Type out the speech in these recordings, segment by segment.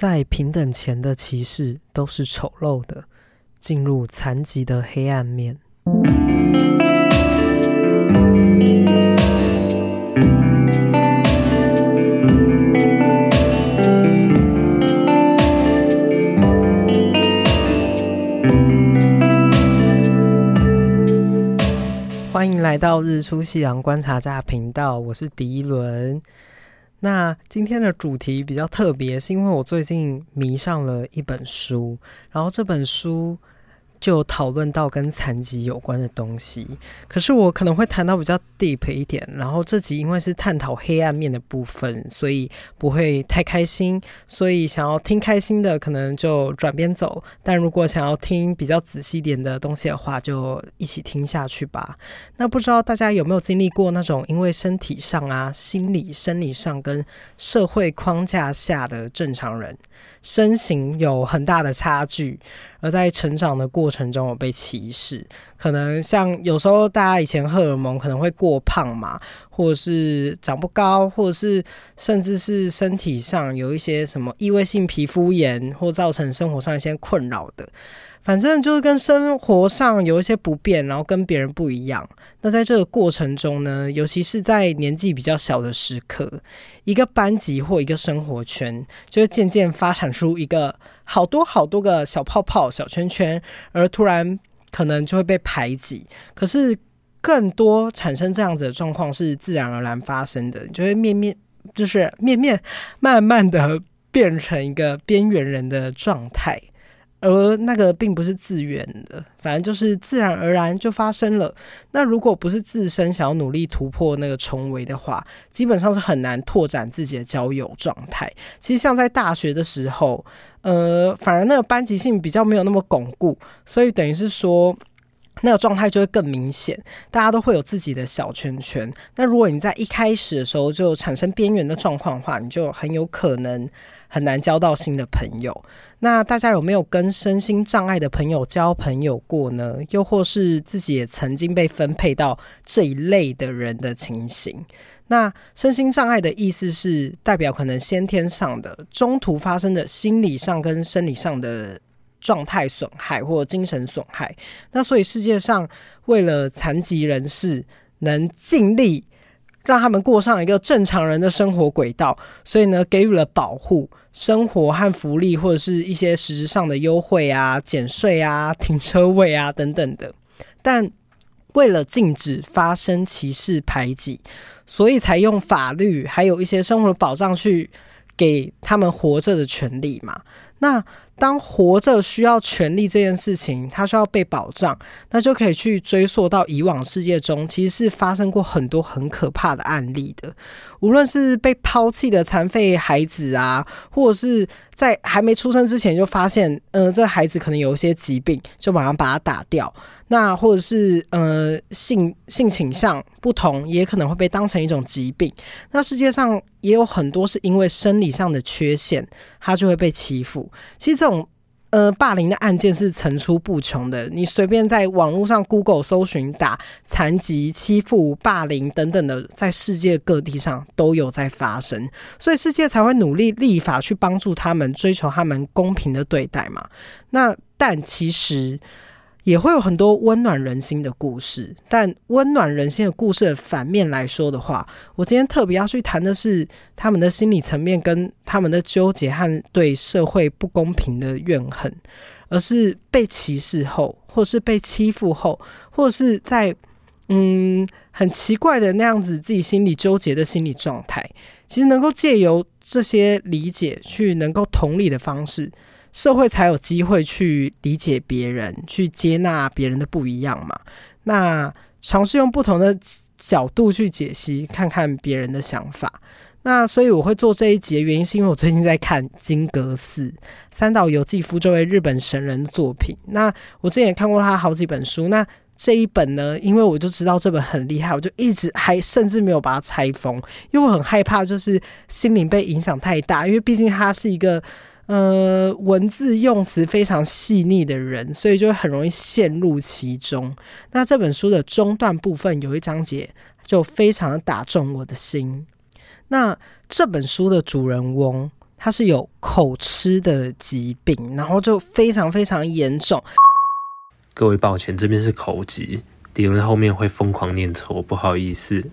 在平等前的歧视都是丑陋的，进入残疾的黑暗面。欢迎来到日出夕阳观察家频道，我是迪伦。那今天的主题比较特别，是因为我最近迷上了一本书，然后这本书。就讨论到跟残疾有关的东西，可是我可能会谈到比较 deep 一点。然后这集因为是探讨黑暗面的部分，所以不会太开心。所以想要听开心的，可能就转边走；但如果想要听比较仔细一点的东西的话，就一起听下去吧。那不知道大家有没有经历过那种因为身体上啊、心理、生理上跟社会框架下的正常人身形有很大的差距？而在成长的过程中有被歧视，可能像有时候大家以前荷尔蒙可能会过胖嘛，或者是长不高，或者是甚至是身体上有一些什么异位性皮肤炎，或造成生活上一些困扰的。反正就是跟生活上有一些不便，然后跟别人不一样。那在这个过程中呢，尤其是在年纪比较小的时刻，一个班级或一个生活圈，就会渐渐发展出一个好多好多个小泡泡、小圈圈，而突然可能就会被排挤。可是更多产生这样子的状况是自然而然发生的，就会面面就是面面慢慢的变成一个边缘人的状态。而那个并不是自愿的，反正就是自然而然就发生了。那如果不是自身想要努力突破那个重围的话，基本上是很难拓展自己的交友状态。其实像在大学的时候，呃，反而那个班级性比较没有那么巩固，所以等于是说那个状态就会更明显，大家都会有自己的小圈圈。那如果你在一开始的时候就产生边缘的状况的话，你就很有可能。很难交到新的朋友。那大家有没有跟身心障碍的朋友交朋友过呢？又或是自己也曾经被分配到这一类的人的情形？那身心障碍的意思是代表可能先天上的、中途发生的心理上跟生理上的状态损害或精神损害。那所以世界上为了残疾人士能尽力。让他们过上一个正常人的生活轨道，所以呢，给予了保护、生活和福利，或者是一些实质上的优惠啊、减税啊、停车位啊等等的。但为了禁止发生歧视排挤，所以才用法律还有一些生活的保障去给他们活着的权利嘛。那当活着需要权利这件事情，它需要被保障，那就可以去追溯到以往世界中，其实是发生过很多很可怕的案例的。无论是被抛弃的残废孩子啊，或者是在还没出生之前就发现，呃，这孩子可能有一些疾病，就马上把他打掉。那或者是呃性性倾向不同，也可能会被当成一种疾病。那世界上也有很多是因为生理上的缺陷，他就会被欺负。其实这种呃霸凌的案件是层出不穷的。你随便在网络上 Google 搜寻，打残疾、欺负、霸凌等等的，在世界各地上都有在发生。所以世界才会努力立法去帮助他们，追求他们公平的对待嘛。那但其实。也会有很多温暖人心的故事，但温暖人心的故事的反面来说的话，我今天特别要去谈的是他们的心理层面跟他们的纠结和对社会不公平的怨恨，而是被歧视后，或是被欺负后，或者是在嗯很奇怪的那样子自己心里纠结的心理状态，其实能够借由这些理解去能够同理的方式。社会才有机会去理解别人，去接纳别人的不一样嘛。那尝试用不同的角度去解析，看看别人的想法。那所以我会做这一集的原因，是因为我最近在看金阁寺三岛由纪夫这位日本神人作品。那我之前也看过他好几本书。那这一本呢，因为我就知道这本很厉害，我就一直还甚至没有把它拆封，因为我很害怕就是心灵被影响太大，因为毕竟他是一个。呃，文字用词非常细腻的人，所以就很容易陷入其中。那这本书的中段部分有一章节就非常打中我的心。那这本书的主人翁，他是有口吃的疾病，然后就非常非常严重。各位抱歉，这边是口疾，敌人后面会疯狂念错，不好意思。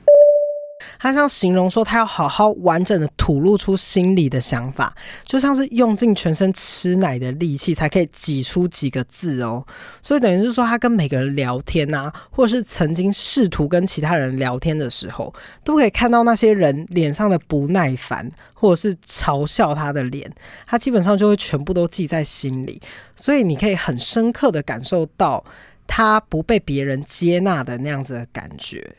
他像形容说，他要好好完整的吐露出心里的想法，就像是用尽全身吃奶的力气才可以挤出几个字哦。所以等于是说，他跟每个人聊天啊，或者是曾经试图跟其他人聊天的时候，都可以看到那些人脸上的不耐烦，或者是嘲笑他的脸，他基本上就会全部都记在心里。所以你可以很深刻的感受到他不被别人接纳的那样子的感觉。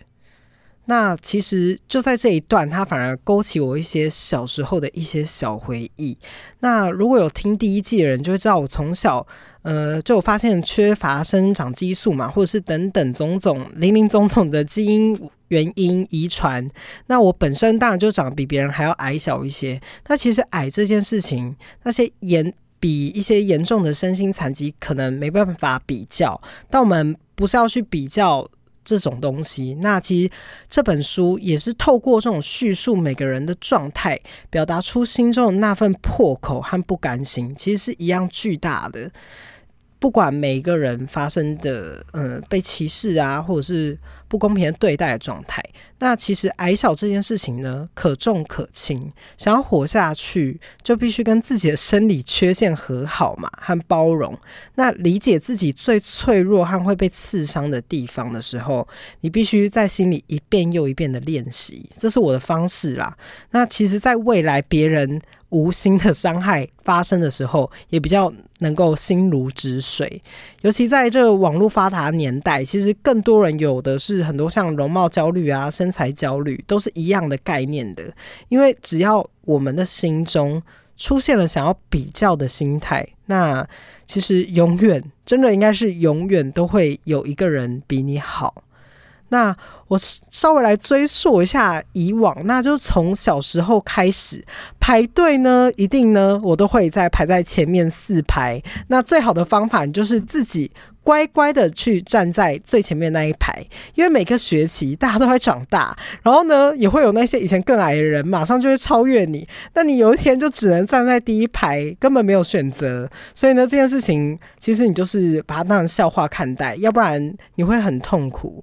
那其实就在这一段，它反而勾起我一些小时候的一些小回忆。那如果有听第一季的人，就会知道我从小，呃，就有发现缺乏生长激素嘛，或者是等等种种林林总总的基因原因遗传。那我本身当然就长得比别人还要矮小一些。那其实矮这件事情，那些严比一些严重的身心残疾可能没办法比较，但我们不是要去比较。这种东西，那其实这本书也是透过这种叙述每个人的状态，表达出心中的那份破口和不甘心，其实是一样巨大的。不管每个人发生的，嗯，被歧视啊，或者是不公平的对待的状态，那其实矮小这件事情呢，可重可轻。想要活下去，就必须跟自己的生理缺陷和好嘛，和包容。那理解自己最脆弱和会被刺伤的地方的时候，你必须在心里一遍又一遍的练习。这是我的方式啦。那其实，在未来别人。无心的伤害发生的时候，也比较能够心如止水。尤其在这个网络发达年代，其实更多人有的是很多像容貌焦虑啊、身材焦虑，都是一样的概念的。因为只要我们的心中出现了想要比较的心态，那其实永远真的应该是永远都会有一个人比你好。那我稍微来追溯一下以往，那就是从小时候开始排队呢，一定呢我都会在排在前面四排。那最好的方法就是自己乖乖的去站在最前面那一排，因为每个学期大家都会长大，然后呢也会有那些以前更矮的人马上就会超越你，那你有一天就只能站在第一排，根本没有选择。所以呢这件事情其实你就是把它当成笑话看待，要不然你会很痛苦。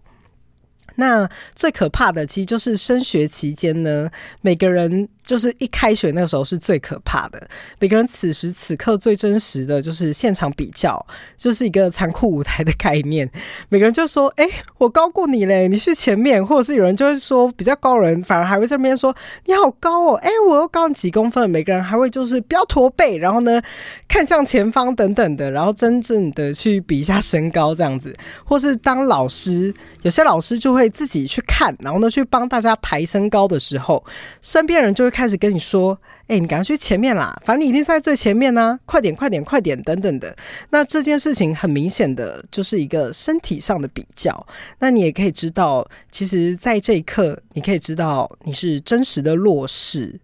那最可怕的，其实就是升学期间呢，每个人。就是一开学那个时候是最可怕的，每个人此时此刻最真实的就是现场比较，就是一个残酷舞台的概念。每个人就说：“哎、我高过你嘞，你去前面。”或者是有人就会说比较高人，反而还会在那边说：“你好高哦，哎、我又高你几公分。”每个人还会就是不要驼背，然后呢看向前方等等的，然后真正的去比一下身高这样子。或是当老师，有些老师就会自己去看，然后呢去帮大家排身高的时候，身边人就会。开始跟你说，哎、你赶快去前面啦，反正你一定是在最前面呢、快点，快点，快点，等等的。那这件事情很明显的就是一个身体上的比较。那你也可以知道，其实，在这一刻，你可以知道你是真实的弱势，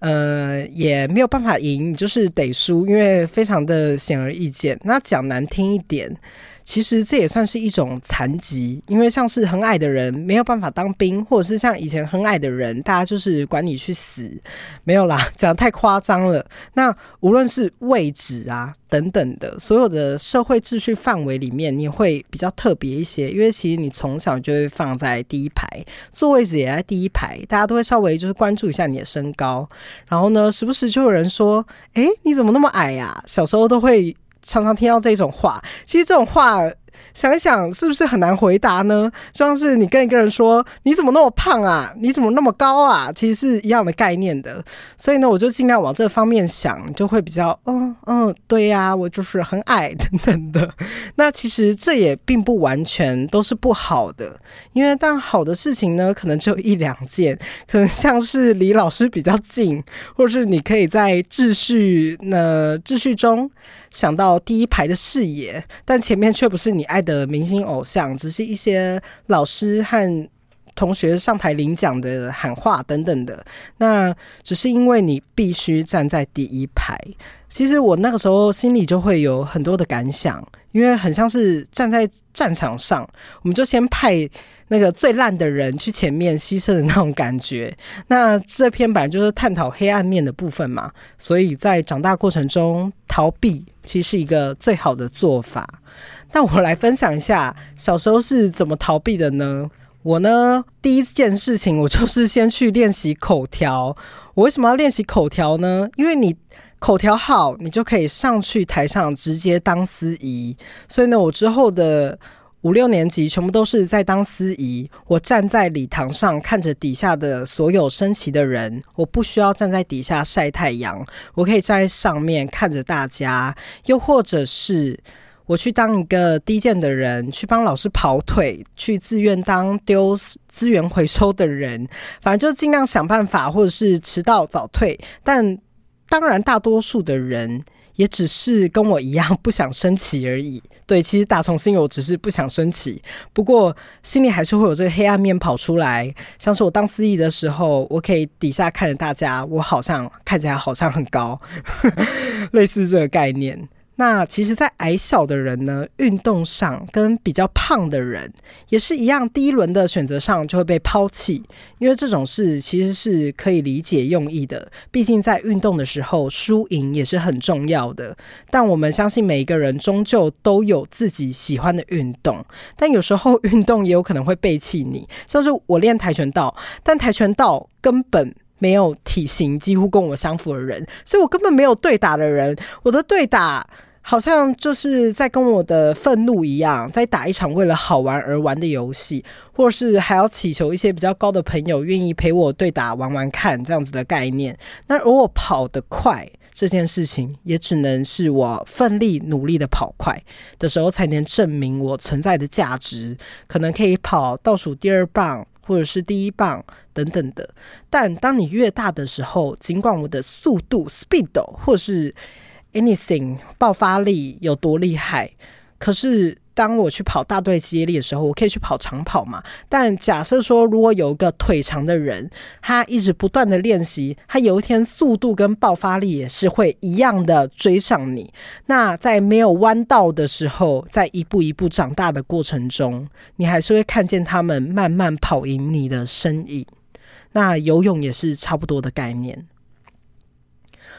呃，也没有办法赢，你就是得输，因为非常的显而易见。那讲难听一点。其实这也算是一种残疾，因为像是很矮的人没有办法当兵，或者是像以前很矮的人，大家就是管你去死，没有啦，讲得太夸张了。那无论是位置啊等等的，所有的社会秩序范围里面，你会比较特别一些，因为其实你从小就会放在第一排，坐位置也在第一排，大家都会稍微就是关注一下你的身高，然后呢，时不时就有人说：“诶，你怎么那么矮呀？”小时候都会。常常听到这种话，其实这种话。想一想，是不是很难回答呢？就像是你跟一个人说：“你怎么那么胖啊？你怎么那么高啊？”其实是一样的概念的。所以呢，我就尽量往这方面想，就会比较，嗯嗯，对呀，我就是很矮等等的。那其实这也并不完全都是不好的，因为但好的事情呢，可能只有一两件，可能像是离老师比较近，或者是你可以在秩序那秩序中想到第一排的视野，但前面却不是你爱的明星偶像，只是一些老师和同学上台领奖的喊话等等的，那只是因为你必须站在第一排。其实我那个时候心里就会有很多的感想，因为很像是站在战场上，我们就先派那个最烂的人去前面牺牲的那种感觉。那这篇本来就是探讨黑暗面的部分嘛，所以在长大过程中逃避其实是一个最好的做法。那我来分享一下小时候是怎么逃避的呢？我呢，第一件事情我就是先去练习口条。我为什么要练习口条呢？因为你。口条好，你就可以上去台上直接当司仪。所以呢，我之后的五六年级全部都是在当司仪。我站在礼堂上看着底下的所有升旗的人，我不需要站在底下晒太阳，我可以站在上面看着大家。又或者是我去当一个低贱的人，去帮老师跑腿，去自愿当丢资源回收的人，反正就尽量想办法，或者是迟到早退，但。当然，大多数的人也只是跟我一样不想升旗而已。对，其实打从心里我只是不想升旗，不过心里还是会有这个黑暗面跑出来。像是我当司仪的时候，我可以底下看着大家，我好像看起来好像很高，类似这个概念。那其实，在矮小的人呢，运动上跟比较胖的人也是一样，第一轮的选择上就会被抛弃，因为这种事其实是可以理解用意的。毕竟在运动的时候，输赢也是很重要的。但我们相信每一个人终究都有自己喜欢的运动，但有时候运动也有可能会背弃你。像是我练跆拳道，但跆拳道根本没有体型几乎跟我相符的人，所以我根本没有对打的人，我的对打。好像就是在跟我的愤怒一样，在打一场为了好玩而玩的游戏，或是还要祈求一些比较高的朋友愿意陪我对打玩玩看这样子的概念。那如果跑得快这件事情，也只能是我奋力努力的跑快的时候，才能证明我存在的价值。可能可以跑倒数第二棒，或者是第一棒等等的。但当你越大的时候，尽管我的速度 speed 或是 anything 爆发力有多厉害？可是当我去跑大队接力的时候，我可以去跑长跑嘛？但假设说，如果有一个腿长的人，他一直不断的练习，他有一天速度跟爆发力也是会一样的追上你。那在没有弯道的时候，在一步一步长大的过程中，你还是会看见他们慢慢跑赢你的身影。那游泳也是差不多的概念。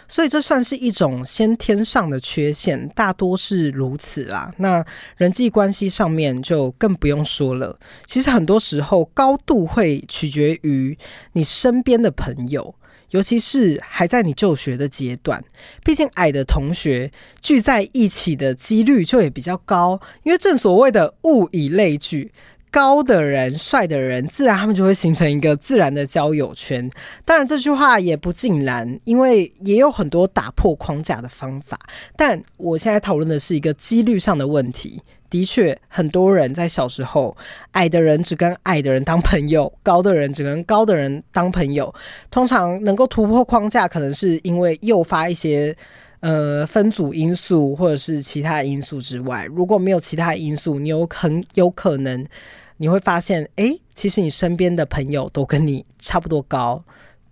所以这算是一种先天上的缺陷，大多是如此啦。那人际关系上面就更不用说了。其实很多时候高度会取决于你身边的朋友，尤其是还在你就学的阶段。毕竟矮的同学聚在一起的几率就也比较高，因为正所谓的物以类聚。高的人、帅的人，自然他们就会形成一个自然的交友圈。当然，这句话也不尽然，因为也有很多打破框架的方法。但我现在讨论的是一个几率上的问题。的确，很多人在小时候，矮的人只跟矮的人当朋友，高的人只跟高的人当朋友。通常能够突破框架，可能是因为诱发一些呃分组因素，或者是其他因素之外。如果没有其他因素，你有很有可能。你会发现，哎，其实你身边的朋友都跟你差不多高，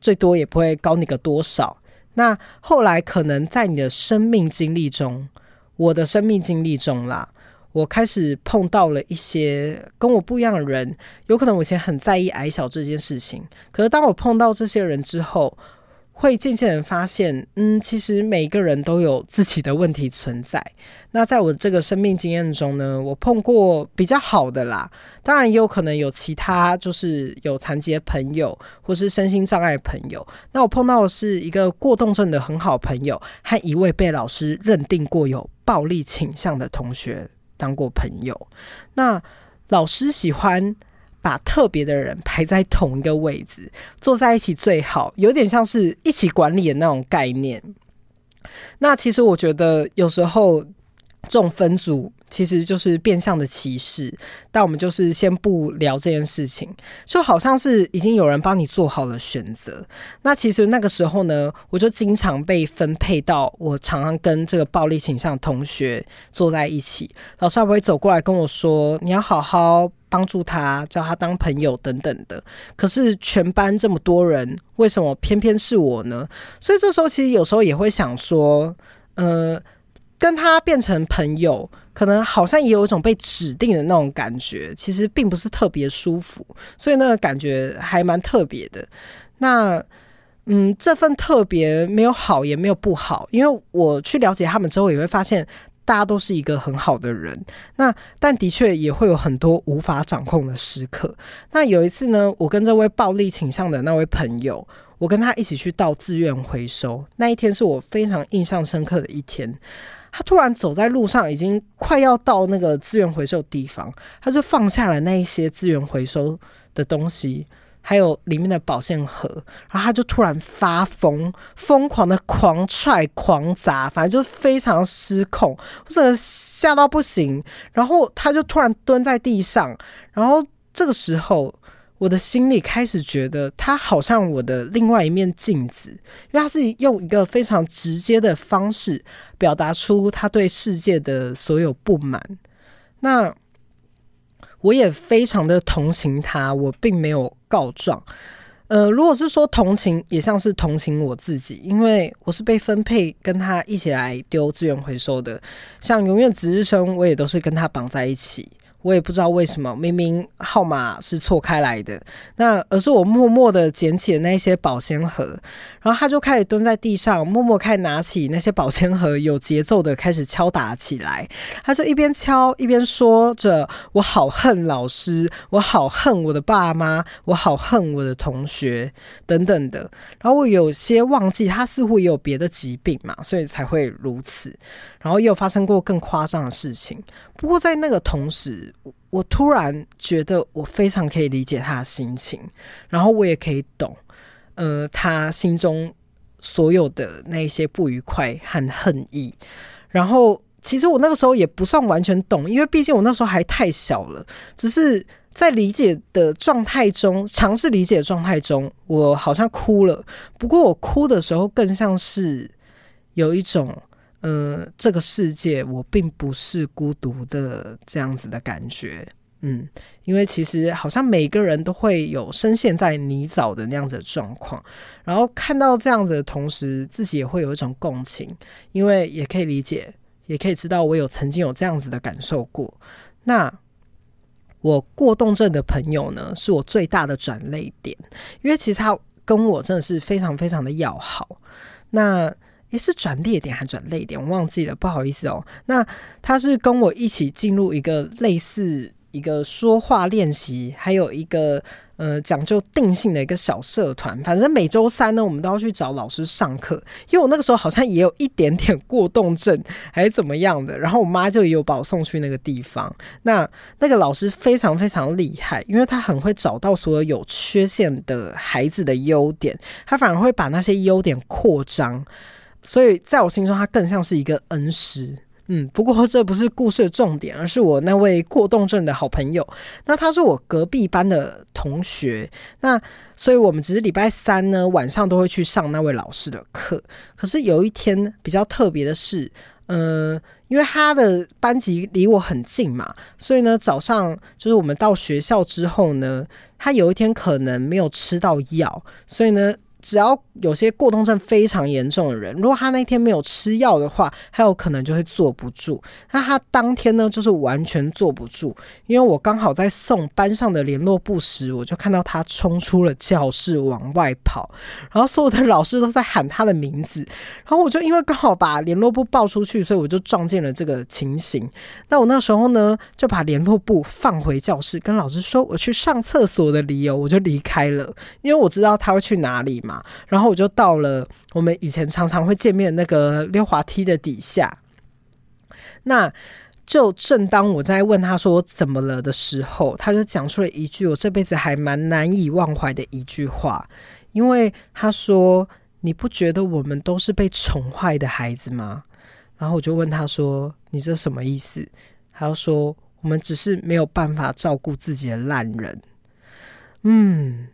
最多也不会高你个多少。那后来可能在你的生命经历中，我的生命经历中啦，我开始碰到了一些跟我不一样的人，有可能我以前很在意矮小这件事情，可是当我碰到这些人之后，会渐渐的发现，嗯，其实每个人都有自己的问题存在。那在我这个生命经验中呢，我碰过比较好的啦，当然也有可能有其他，就是有残疾的朋友，或是身心障碍朋友。那我碰到的是一个过动症的很好朋友，和一位被老师认定过有暴力倾向的同学当过朋友。那老师喜欢。把特别的人排在同一个位置，坐在一起最好，有点像是一起管理的那种概念。那其实我觉得有时候这种分组。其实就是变相的歧视，但我们就是先不聊这件事情，就好像是已经有人帮你做好了选择。那其实那个时候呢，我就经常被分配到我常常跟这个暴力倾向同学坐在一起，老师还会走过来跟我说：“你要好好帮助他，叫他当朋友等等的。可是全班这么多人，为什么偏偏是我呢？所以这时候其实有时候也会想说，呃，跟他变成朋友，可能好像也有一种被指定的那种感觉，其实并不是特别舒服。所以那个感觉还蛮特别的。那嗯，这份特别没有好也没有不好，因为我去了解他们之后，也会发现。大家都是一个很好的人，那但的确也会有很多无法掌控的时刻。那有一次呢，我跟这位暴力倾向的那位朋友，我跟他一起去到资源回收。那一天是我非常印象深刻的一天。他突然走在路上，已经快要到那个资源回收地方，他就放下了那一些资源回收的东西。还有里面的保鲜盒，然后他就突然发疯，疯狂的狂踹狂砸，反正就是非常失控，我真的吓到不行。然后他就突然蹲在地上，然后这个时候我的心里开始觉得他好像我的另外一面镜子，因为他是用一个非常直接的方式表达出他对世界的所有不满。那。我也非常的同情他，我并没有告状。呃，如果是说同情，也像是同情我自己，因为我是被分配跟他一起来丢资源回收的。像永远值日生，我也都是跟他绑在一起。我也不知道为什么，明明号码是错开来的，那而是我默默的捡起了那些保鲜盒，然后他就开始蹲在地上，默默开始拿起那些保鲜盒，有节奏的开始敲打起来。他就一边敲一边说着：“我好恨老师，我好恨我的爸妈，我好恨我的同学，等等的。”然后我有些忘记，他似乎也有别的疾病嘛，所以才会如此。然后也有发生过更夸张的事情。不过在那个同时，我突然觉得我非常可以理解他的心情，然后我也可以懂，呃，他心中所有的那些不愉快和恨意。然后其实我那个时候也不算完全懂，因为毕竟我那时候还太小了。只是在理解的状态中，尝试理解的状态中，我好像哭了。不过我哭的时候，更像是有一种。嗯、呃，这个世界我并不是孤独的这样子的感觉，嗯，因为其实好像每个人都会有深陷在泥沼的那样子的状况，然后看到这样子的同时，自己也会有一种共情，因为也可以理解，也可以知道我有曾经有这样子的感受过。那我过动症的朋友呢，是我最大的转泪点，因为其实他跟我真的是非常非常的要好。那也是转捩点还转泪点，我忘记了，不好意思哦。那他是跟我一起进入一个类似一个说话练习，还有一个呃讲究定性的一个小社团。反正每周三呢，我们都要去找老师上课。因为我那个时候好像也有一点点过动症，还是怎么样的。然后我妈就也有把我送去那个地方。那那个老师非常非常厉害，因为他很会找到所有有缺陷的孩子的优点，他反而会把那些优点扩张。所以，在我心中，他更像是一个恩师。嗯，不过这不是故事的重点，而是我那位过动症的好朋友。那他是我隔壁班的同学。那所以，我们只是礼拜三呢晚上都会去上那位老师的课。可是有一天比较特别的是，嗯、因为他的班级离我很近嘛，所以呢，早上就是我们到学校之后呢，他有一天可能没有吃到药，所以呢。只要有些过动症非常严重的人，如果他那天没有吃药的话，他有可能就会坐不住。那他当天呢，就是完全坐不住，因为我刚好在送班上的联络簿时，我就看到他冲出了教室往外跑，然后所有的老师都在喊他的名字，然后我就因为刚好把联络簿报出去，所以我就撞见了这个情形。那我那时候呢，就把联络簿放回教室，跟老师说我去上厕所的理由，我就离开了，因为我知道他会去哪里嘛。然后我就到了我们以前常常会见面那个溜滑梯的底下。那就正当我在问他说我怎么了的时候，他就讲出了一句我这辈子还蛮难以忘怀的一句话，因为他说：“你不觉得我们都是被宠坏的孩子吗？”然后我就问他说：“你这什么意思？”他说：“我们只是没有办法照顾自己的烂人。”嗯。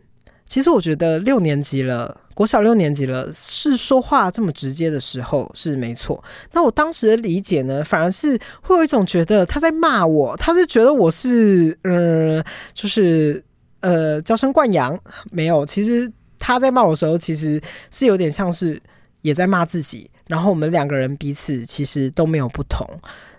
其实我觉得六年级了，国小六年级了，是说话这么直接的时候是没错。那我当时的理解呢，反而是会有一种觉得他在骂我，他是觉得我是嗯、呃，就是呃娇生惯养。没有，其实他在骂我的时候，其实是有点像是也在骂自己。然后我们两个人彼此其实都没有不同。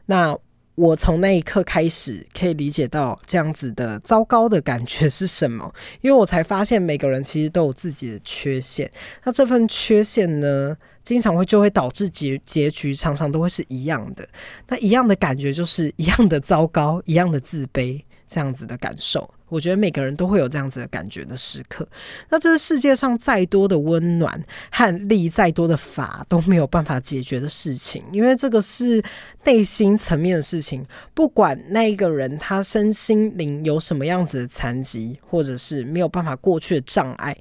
那。我从那一刻开始可以理解到这样子的糟糕的感觉是什么，因为我才发现每个人其实都有自己的缺陷，那这份缺陷呢，经常会就会导致结结局常常都会是一样的，那一样的感觉就是一样的糟糕，一样的自卑，这样子的感受。我觉得每个人都会有这样子的感觉的时刻。那这是世界上再多的温暖和立再多的法都没有办法解决的事情，因为这个是内心层面的事情。不管那一个人他身心灵有什么样子的残疾，或者是没有办法过去的障碍，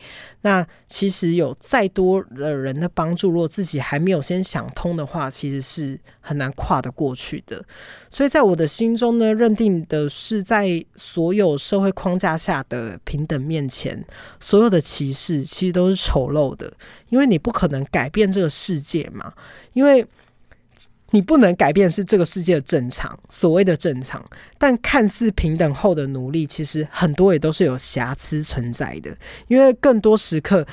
那其实有再多的人的帮助，如果自己还没有先想通的话，其实是很难跨得过去的。所以在我的心中呢，认定的是在所有社会框架下的平等面前，所有的歧视其实都是丑陋的，因为你不可能改变这个世界嘛，因为你不能改变是这个世界的正常，所谓的正常，但看似平等后的努力，其实很多也都是有瑕疵存在的，因为更多时刻。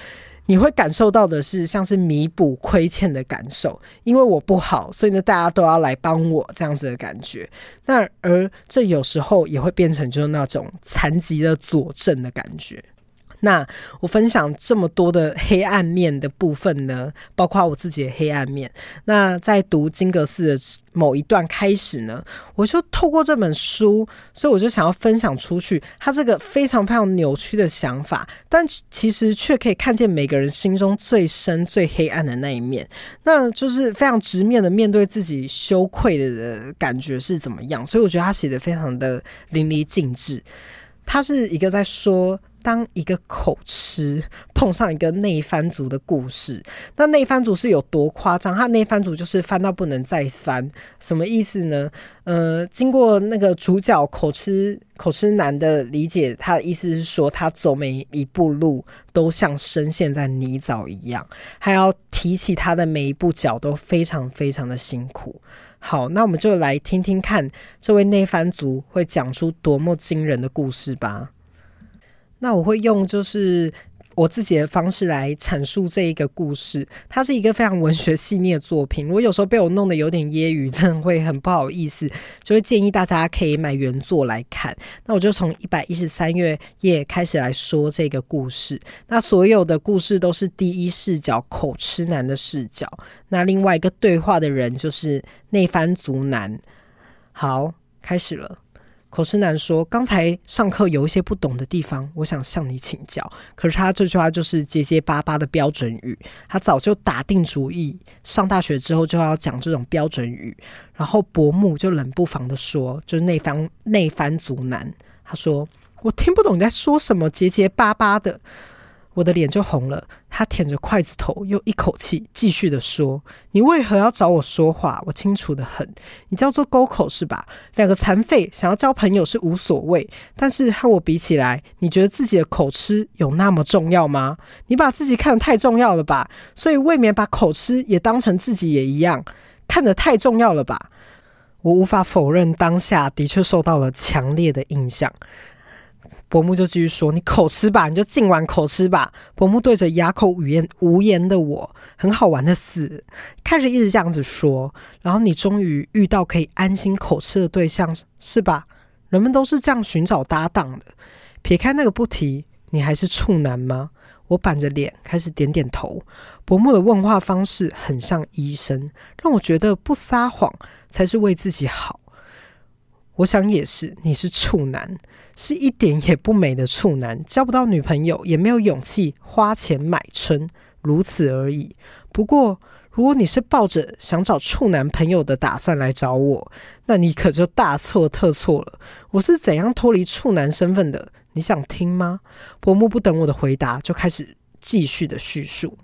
你会感受到的是像是弥补亏欠的感受，因为我不好，所以呢，大家都要来帮我这样子的感觉。那而这有时候也会变成就是那种残疾的佐证的感觉。那我分享这么多的黑暗面的部分呢，包括我自己的黑暗面。那在读金阁寺的某一段开始呢，我就透过这本书，所以我就想要分享出去，他这个非常非常扭曲的想法，但其实却可以看见每个人心中最深、最黑暗的那一面，那就是非常直面的面对自己羞愧的感觉是怎么样。所以我觉得他写的非常的淋漓尽致。他是一个在说。当一个口吃碰上一个内翻族的故事，那内翻族是有多夸张？他内翻族就是翻到不能再翻，什么意思呢？呃，经过那个主角口吃口吃男的理解，他的意思是说，他走每一步路都像深陷在泥沼一样，还要提起他的每一步脚都非常非常的辛苦。好，那我们就来听听看这位内翻族会讲出多么惊人的故事吧。那我会用就是我自己的方式来阐述这一个故事，它是一个非常文学细腻的作品。我有时候被我弄得有点揶揄，真的会很不好意思，就会建议大家可以买原作来看。那我就从一百一十三页开始来说这个故事。那所有的故事都是第一视角口吃男的视角。那另外一个对话的人就是内番族男。好，开始了。口吃男说：“刚才上课有一些不懂的地方，我想向你请教。可是他这句话就是结结巴巴的标准语，他早就打定主意，上大学之后就要讲这种标准语。然后伯母就冷不防的说，就是内番内番族男，他说我听不懂你在说什么，结结巴巴的。”我的脸就红了，他舔着筷子头，又一口气继续的说：“你为何要找我说话？我清楚得很，你叫做沟口是吧？两个残废想要交朋友是无所谓，但是和我比起来，你觉得自己的口吃有那么重要吗？你把自己看得太重要了吧？所以未免把口吃也当成自己也一样，看得太重要了吧？我无法否认，当下的确受到了强烈的印象。”伯母就继续说：“你口吃吧，你就尽管口吃吧。”伯母对着哑口无言无言的我，很好玩的死，开始一直这样子说。然后你终于遇到可以安心口吃的对象，是吧？人们都是这样寻找搭档的。撇开那个不提，你还是处男吗？我板着脸开始点点头。伯母的问话方式很像医生，让我觉得不撒谎才是为自己好。我想也是，你是处男，是一点也不美的处男，交不到女朋友，也没有勇气花钱买春，如此而已。不过，如果你是抱着想找处男朋友的打算来找我，那你可就大错特错了。我是怎样脱离处男身份的？你想听吗？伯母不等我的回答，就开始继续的叙述。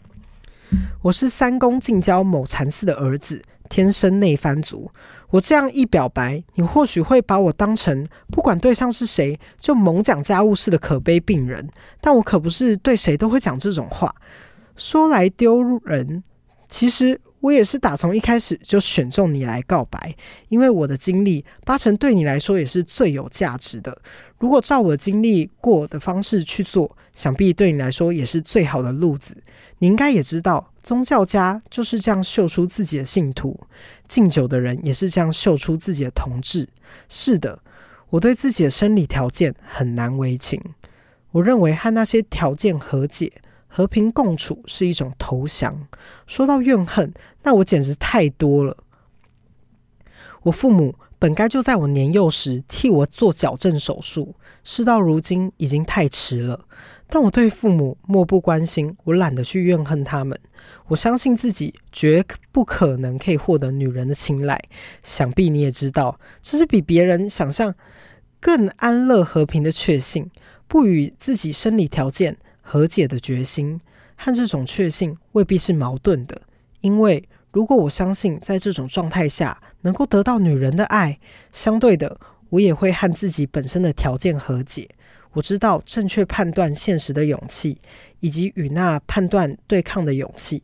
我是三公近郊某禅寺的儿子。天生内番族。我这样一表白，你或许会把我当成不管对象是谁就猛讲家务事的可悲病人。但我可不是对谁都会讲这种话，说来丢人。其实我也是打从一开始就选中你来告白，因为我的经历八成对你来说也是最有价值的。如果照我经历过的方式去做，想必对你来说也是最好的路子。你应该也知道，宗教家就是这样秀出自己的信徒，敬酒的人也是这样秀出自己的同志。是的，我对自己的生理条件很难为情。我认为和那些条件和解、和平共处是一种投降。说到怨恨，那我简直太多了。我父母本该就在我年幼时替我做矫正手术，事到如今已经太迟了。但我对父母漠不关心，我懒得去怨恨他们。我相信自己绝不可能可以获得女人的青睐。想必你也知道，这是比别人想象更安乐和平的确信，不与自己生理条件和解的决心，和这种确信未必是矛盾的。因为如果我相信在这种状态下能够得到女人的爱，相对的，我也会和自己本身的条件和解。我知道正确判断现实的勇气，以及与那判断对抗的勇气，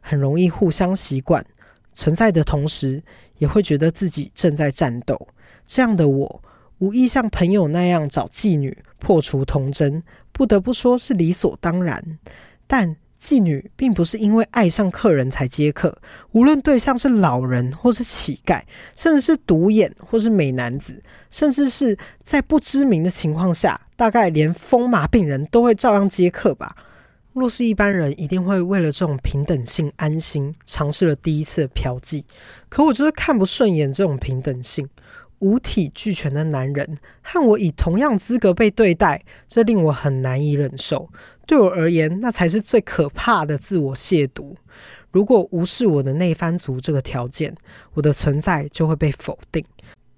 很容易互相习惯。存在的同时，也会觉得自己正在战斗。这样的我，无意像朋友那样找妓女破除童真，不得不说是理所当然。但妓女并不是因为爱上客人才接客，无论对象是老人或是乞丐，甚至是独眼或是美男子，甚至是在不知名的情况下，大概连疯麻病人都会照样接客吧。若是一般人，一定会为了这种平等性安心，尝试了第一次的嫖妓。可我就是看不顺眼这种平等性。五体俱全的男人和我以同样资格被对待，这令我很难以忍受。对我而言，那才是最可怕的自我亵渎。如果无视我的内番族这个条件，我的存在就会被否定。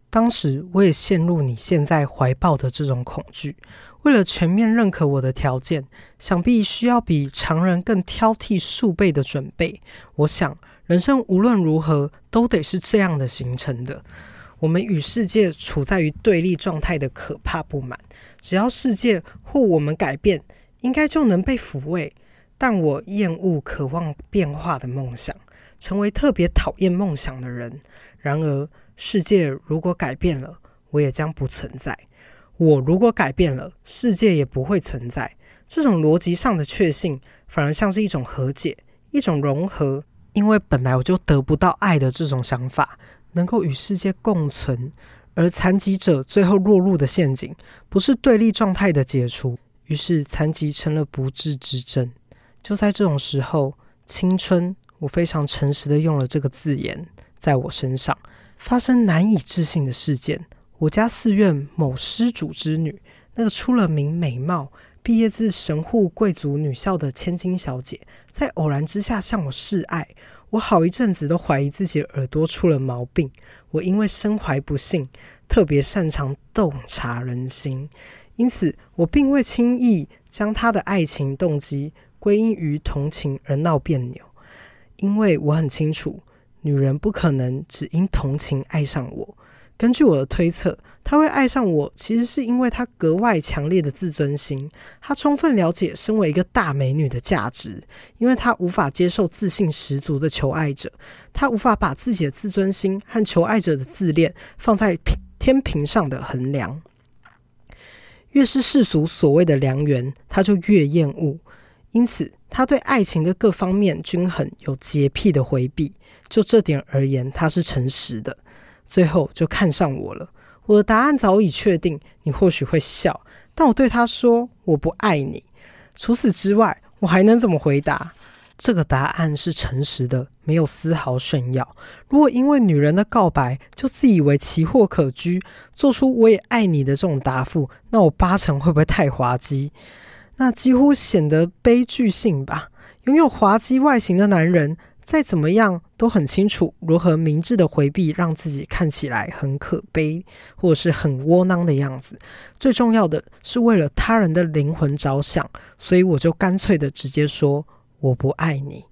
当时我也陷入你现在怀抱的这种恐惧。为了全面认可我的条件，想必需要比常人更挑剔数倍的准备。我想，人生无论如何都得是这样的形成的。我们与世界处在于对立状态的可怕不满，只要世界或我们改变。应该就能被抚慰，但我厌恶渴望变化的梦想，成为特别讨厌梦想的人。然而，世界如果改变了，我也将不存在；我如果改变了，世界也不会存在。这种逻辑上的确信，反而像是一种和解，一种融合。因为本来我就得不到爱的这种想法，能够与世界共存，而残疾者最后落入的陷阱，不是对立状态的解除。于是，残疾成了不治之症。就在这种时候，青春，我非常诚实的用了这个字眼，在我身上发生难以置信的事件。我家寺院某施主之女，那个出了名美貌、毕业自神户贵族女校的千金小姐，在偶然之下向我示爱。我好一阵子都怀疑自己耳朵出了毛病。我因为身怀不幸，特别擅长洞察人心。因此，我并未轻易将他的爱情动机归因于同情而闹别扭，因为我很清楚，女人不可能只因同情爱上我。根据我的推测，他会爱上我，其实是因为他格外强烈的自尊心。他充分了解身为一个大美女的价值，因为他无法接受自信十足的求爱者，他无法把自己的自尊心和求爱者的自恋放在天平上的衡量。越是世俗所谓的良缘，他就越厌恶。因此，他对爱情的各方面均衡有洁癖的回避。就这点而言，他是诚实的。最后就看上我了。我的答案早已确定，你或许会笑，但我对他说：“我不爱你。”除此之外，我还能怎么回答？这个答案是诚实的，没有丝毫炫耀。如果因为女人的告白就自以为奇货可居，做出“我也爱你”的这种答复，那我八成会不会太滑稽？那几乎显得悲剧性吧。拥有滑稽外形的男人，再怎么样都很清楚如何明智的回避，让自己看起来很可悲或者是很窝囊的样子。最重要的是为了他人的灵魂着想，所以我就干脆的直接说。我不爱你，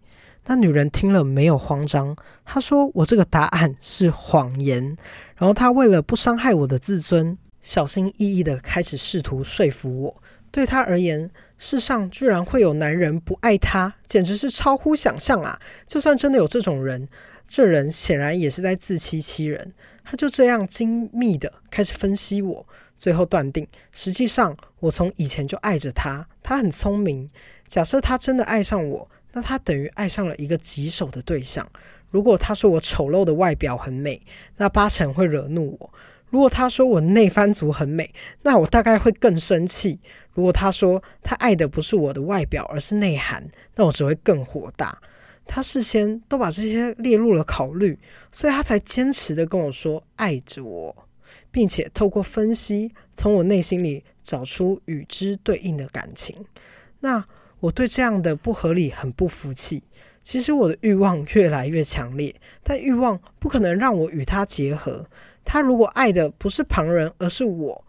那女人听了没有慌张，她说：“我这个答案是谎言。”然后她为了不伤害我的自尊，小心翼翼地开始试图说服我。对他而言，世上居然会有男人不爱他，简直是超乎想象啊！就算真的有这种人，这人显然也是在自欺欺人。他就这样精密地开始分析我，最后断定，实际上我从以前就爱着他。他很聪明，假设他真的爱上我。那他等于爱上了一个棘手的对象。如果他说我丑陋的外表很美，那八成会惹怒我；如果他说我内番族很美，那我大概会更生气；如果他说他爱的不是我的外表，而是内涵，那我只会更火大。他事先都把这些列入了考虑，所以他才坚持的跟我说爱着我，并且透过分析，从我内心里找出与之对应的感情。那。我对这样的不合理很不服气。其实我的欲望越来越强烈，但欲望不可能让我与他结合。他如果爱的不是旁人，而是我，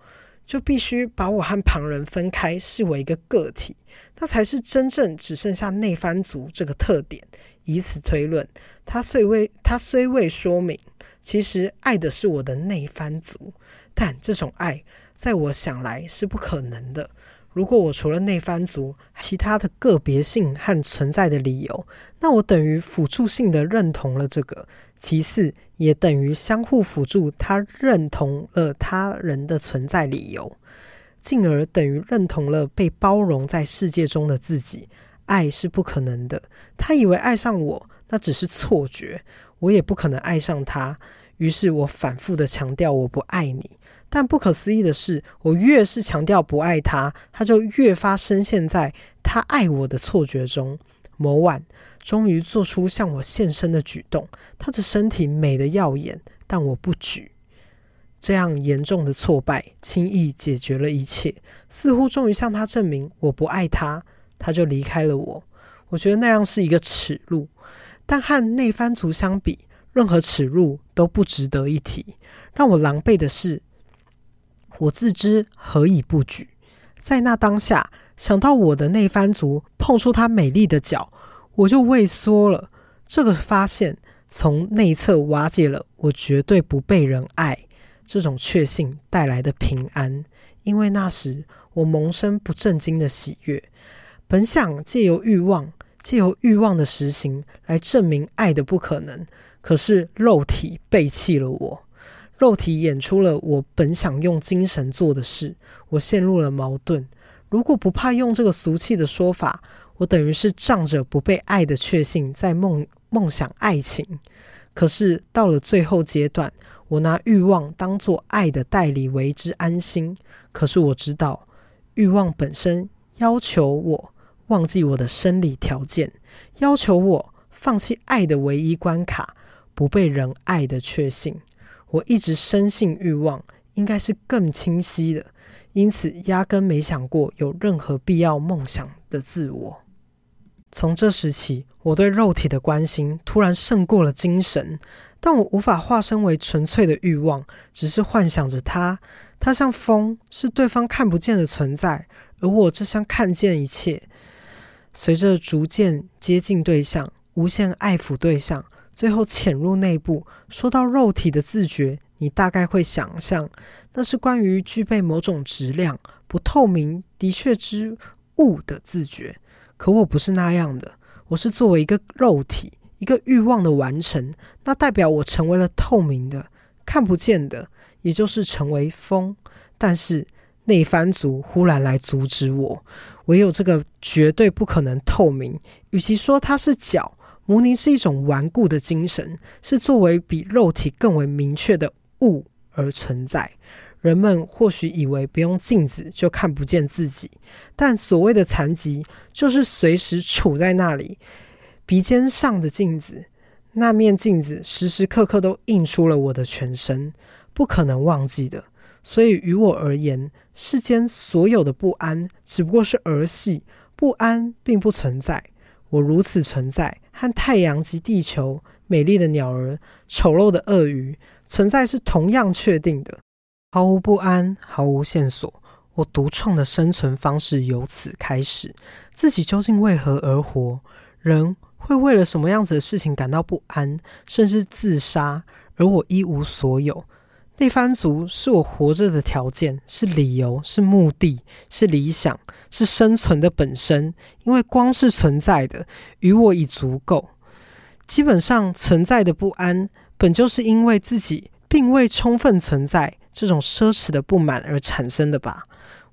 就必须把我和旁人分开，视为一个个体，那才是真正只剩下内番族这个特点。以此推论，他虽未他虽未说明，其实爱的是我的内番族，但这种爱在我想来是不可能的。如果我除了内番族，其他的个别性和存在的理由，那我等于辅助性的认同了这个。其次，也等于相互辅助，他认同了他人的存在理由，进而等于认同了被包容在世界中的自己。爱是不可能的，他以为爱上我，那只是错觉，我也不可能爱上他。于是我反复的强调，我不爱你。但不可思议的是，我越是强调不爱他，他就越发深陷在他爱我的错觉中。某晚，终于做出向我献身的举动。他的身体美得耀眼，但我不举。这样严重的挫败，轻易解决了一切，似乎终于向他证明我不爱他。他就离开了我。我觉得那样是一个耻辱，但和内番族相比，任何耻辱都不值得一提。让我狼狈的是。我自知何以不举，在那当下想到我的内番族碰触她美丽的脚，我就畏缩了。这个发现从内侧瓦解了我绝对不被人爱这种确信带来的平安，因为那时我萌生不正经的喜悦，本想借由欲望，借由欲望的实行来证明爱的不可能，可是肉体背弃了我。肉体演出了我本想用精神做的事，我陷入了矛盾。如果不怕用这个俗气的说法，我等于是仗着不被爱的确信在梦梦想爱情。可是到了最后阶段，我拿欲望当作爱的代理为之安心。可是我知道，欲望本身要求我忘记我的生理条件，要求我放弃爱的唯一关卡——不被人爱的确信。我一直深信欲望应该是更清晰的，因此压根没想过有任何必要梦想的自我。从这时起，我对肉体的关心突然胜过了精神，但我无法化身为纯粹的欲望，只是幻想着它。它像风，是对方看不见的存在，而我则像看见一切。随着逐渐接近对象，无限爱抚对象。最后潜入内部，说到肉体的自觉，你大概会想象，那是关于具备某种质量、不透明、的确之物的自觉。可我不是那样的，我是作为一个肉体，一个欲望的完成，那代表我成为了透明的、看不见的，也就是成为风。但是内番族忽然来阻止我，唯有这个绝对不可能透明。与其说它是脚。牟尼是一种顽固的精神，是作为比肉体更为明确的物而存在。人们或许以为不用镜子就看不见自己，但所谓的残疾就是随时处在那里。鼻尖上的镜子，那面镜子时时刻刻都映出了我的全身，不可能忘记的。所以于我而言，世间所有的不安只不过是儿戏，不安并不存在。我如此存在，和太阳及地球、美丽的鸟儿、丑陋的鳄鱼存在是同样确定的，毫无不安，毫无线索。我独创的生存方式由此开始。自己究竟为何而活？人会为了什么样子的事情感到不安，甚至自杀，而我一无所有。内番族是我活着的条件，是理由，是目的，是理想，是生存的本身。因为光是存在的，与我已足够。基本上，存在的不安，本就是因为自己并未充分存在这种奢侈的不满而产生的吧。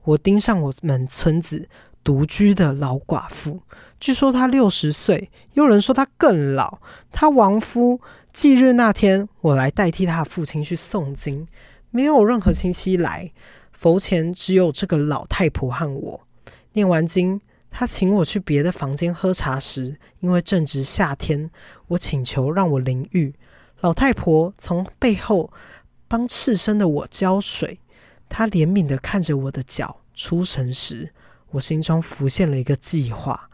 我盯上我们村子独居的老寡妇，据说她六十岁，有人说她更老。她亡夫。忌日那天，我来代替他父亲去诵经，没有任何亲戚来，佛前只有这个老太婆和我。念完经，他请我去别的房间喝茶时，因为正值夏天，我请求让我淋浴。老太婆从背后帮赤身的我浇水，她怜悯地看着我的脚。出神时，我心中浮现了一个计划。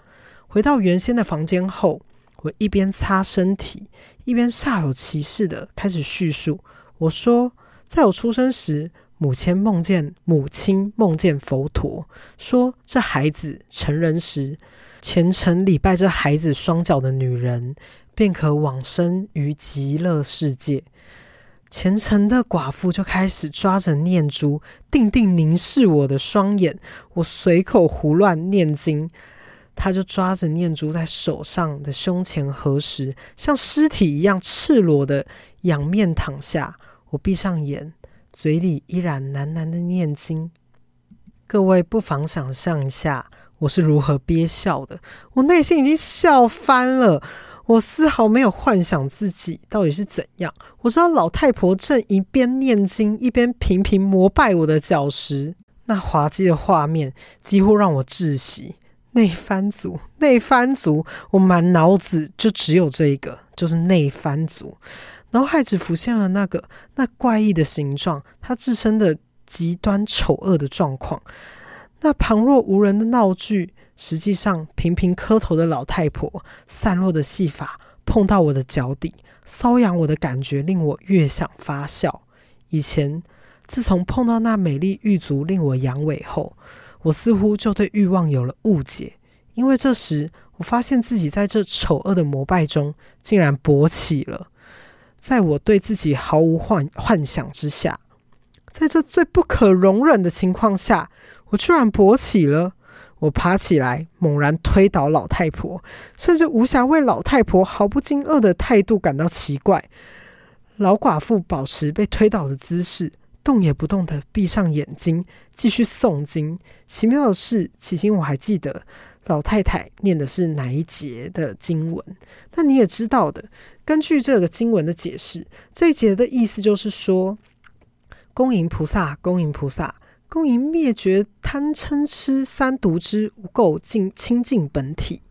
回到原先的房间后，我一边擦身体，一边煞有其事地开始叙述。我说，在我出生时，母亲梦见母亲梦见佛陀，说这孩子成人时，虔诚礼拜这孩子双脚的女人，便可往生于极乐世界。虔诚的寡妇就开始抓着念珠，定定凝视我的双眼。我随口胡乱念经。他就抓着念珠在手上的胸前合十，像尸体一样赤裸的仰面躺下。我闭上眼，嘴里依然喃喃的念经。各位不妨想象一下，我是如何憋笑的。我内心已经笑翻了。我丝毫没有幻想自己到底是怎样。我知道老太婆正一边念经，一边频频膜拜我的脚时，那滑稽的画面几乎让我窒息。内番族，内番族，我满脑子就只有这一个，就是内番族。脑海只浮现了那个那怪异的形状，它自身的极端丑恶的状况。那旁若无人的闹剧，实际上频频磕头的老太婆，散落的戏法碰到我的脚底，瘙痒我的感觉令我越想发笑。以前，自从碰到那美丽玉足令我阳痿后。我似乎就对欲望有了误解，因为这时我发现自己在这丑恶的膜拜中竟然勃起了。在我对自己毫无幻幻想之下，在这最不可容忍的情况下，我居然勃起了。我爬起来，猛然推倒老太婆，甚至无暇为老太婆毫不惊愕的态度感到奇怪。老寡妇保持被推倒的姿势。动也不动的闭上眼睛，继续诵经。奇妙的是，起先我还记得老太太念的是哪一节的经文。但你也知道的，根据这个经文的解释，这一节的意思就是说：恭迎菩萨，恭迎菩萨，恭迎灭绝贪嗔痴三毒之无垢净清净本体。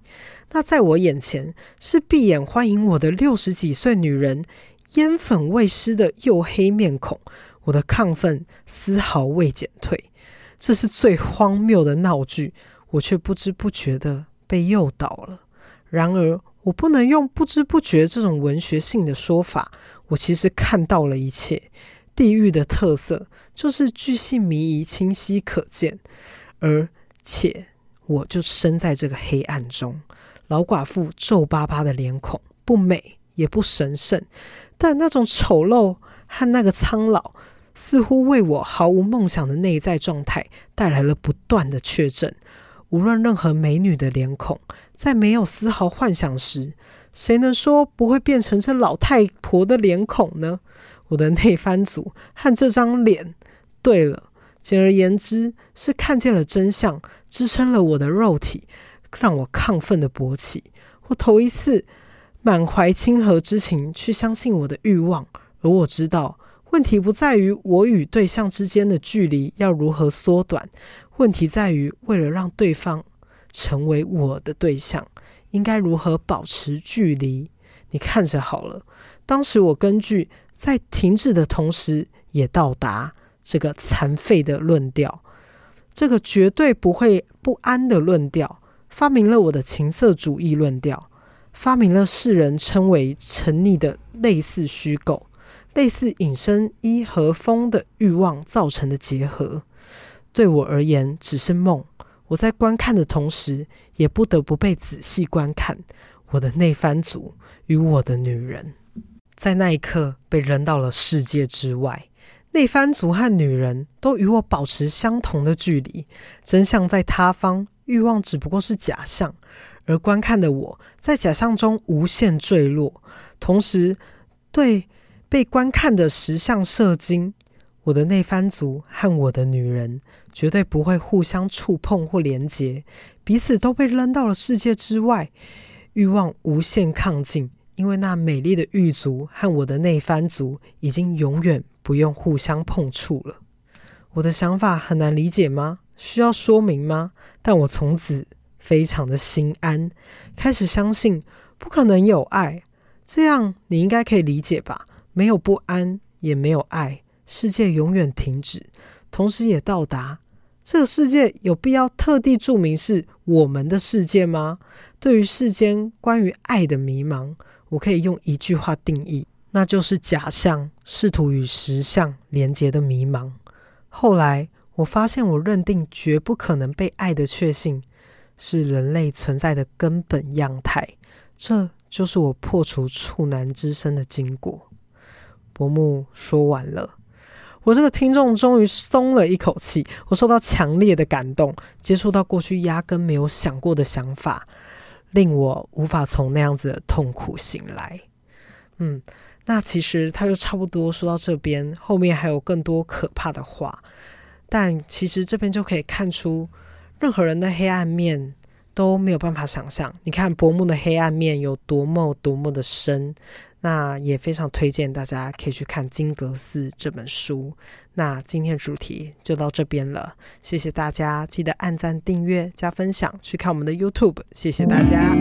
那在我眼前是闭眼欢迎我的六十几岁女人，烟粉未施的黝黑面孔。我的亢奋丝毫未减退，这是最荒谬的闹剧，我却不知不觉地被诱导了。然而，我不能用不知不觉这种文学性的说法，我其实看到了一切。地狱的特色就是巨细靡遗、清晰可见，而且我就身在这个黑暗中。老寡妇皱巴巴的脸孔，不美也不神圣，但那种丑陋和那个苍老。似乎为我毫无梦想的内在状态带来了不断的确证。无论任何美女的脸孔，在没有丝毫幻想时，谁能说不会变成这老太婆的脸孔呢？我的内番组和这张脸，对了，简而言之，是看见了真相，支撑了我的肉体，让我亢奋的勃起。我头一次满怀亲和之情去相信我的欲望，而我知道。问题不在于我与对象之间的距离要如何缩短，问题在于为了让对方成为我的对象，应该如何保持距离。你看着好了，当时我根据在停止的同时也到达这个残废的论调，这个绝对不会不安的论调，发明了我的情色主义论调，发明了世人称为沉溺的类似虚构。类似隐身衣和风的欲望造成的结合，对我而言只是梦。我在观看的同时，也不得不被仔细观看。我的内番族与我的女人，在那一刻被扔到了世界之外。内番族和女人都与我保持相同的距离，真相在他方，欲望只不过是假象，而观看的我在假象中无限坠落，同时对被观看的石像射精。我的内番族和我的女人绝对不会互相触碰或连结，彼此都被扔到了世界之外，欲望无限亢进，因为那美丽的狱卒和我的内番族已经永远不用互相碰触了。我的想法很难理解吗？需要说明吗？但我从此非常的心安，开始相信不可能有爱。这样你应该可以理解吧？没有不安，也没有爱。世界永远停止，同时也到达。这个世界有必要特地注明是我们的世界吗？对于世间关于爱的迷茫，我可以用一句话定义，那就是假象试图与实相连接的迷茫。后来我发现，我认定绝不可能被爱的确信，是人类存在的根本样态。这就是我破除处男之身的经过。伯木说完了。我这个听众终于松了一口气，我受到强烈的感动，接触到过去压根没有想过的想法，令我无法从那样子的痛苦醒来。嗯，那其实他就差不多说到这边，后面还有更多可怕的话，但其实这边就可以看出，任何人的黑暗面都没有办法想象。你看伯木的黑暗面有多么多么的深。那也非常推荐大家可以去看金阁寺这本书。那今天主题就到这边了。谢谢大家记得按赞订阅加分享去看我们的 youtube 谢谢大家。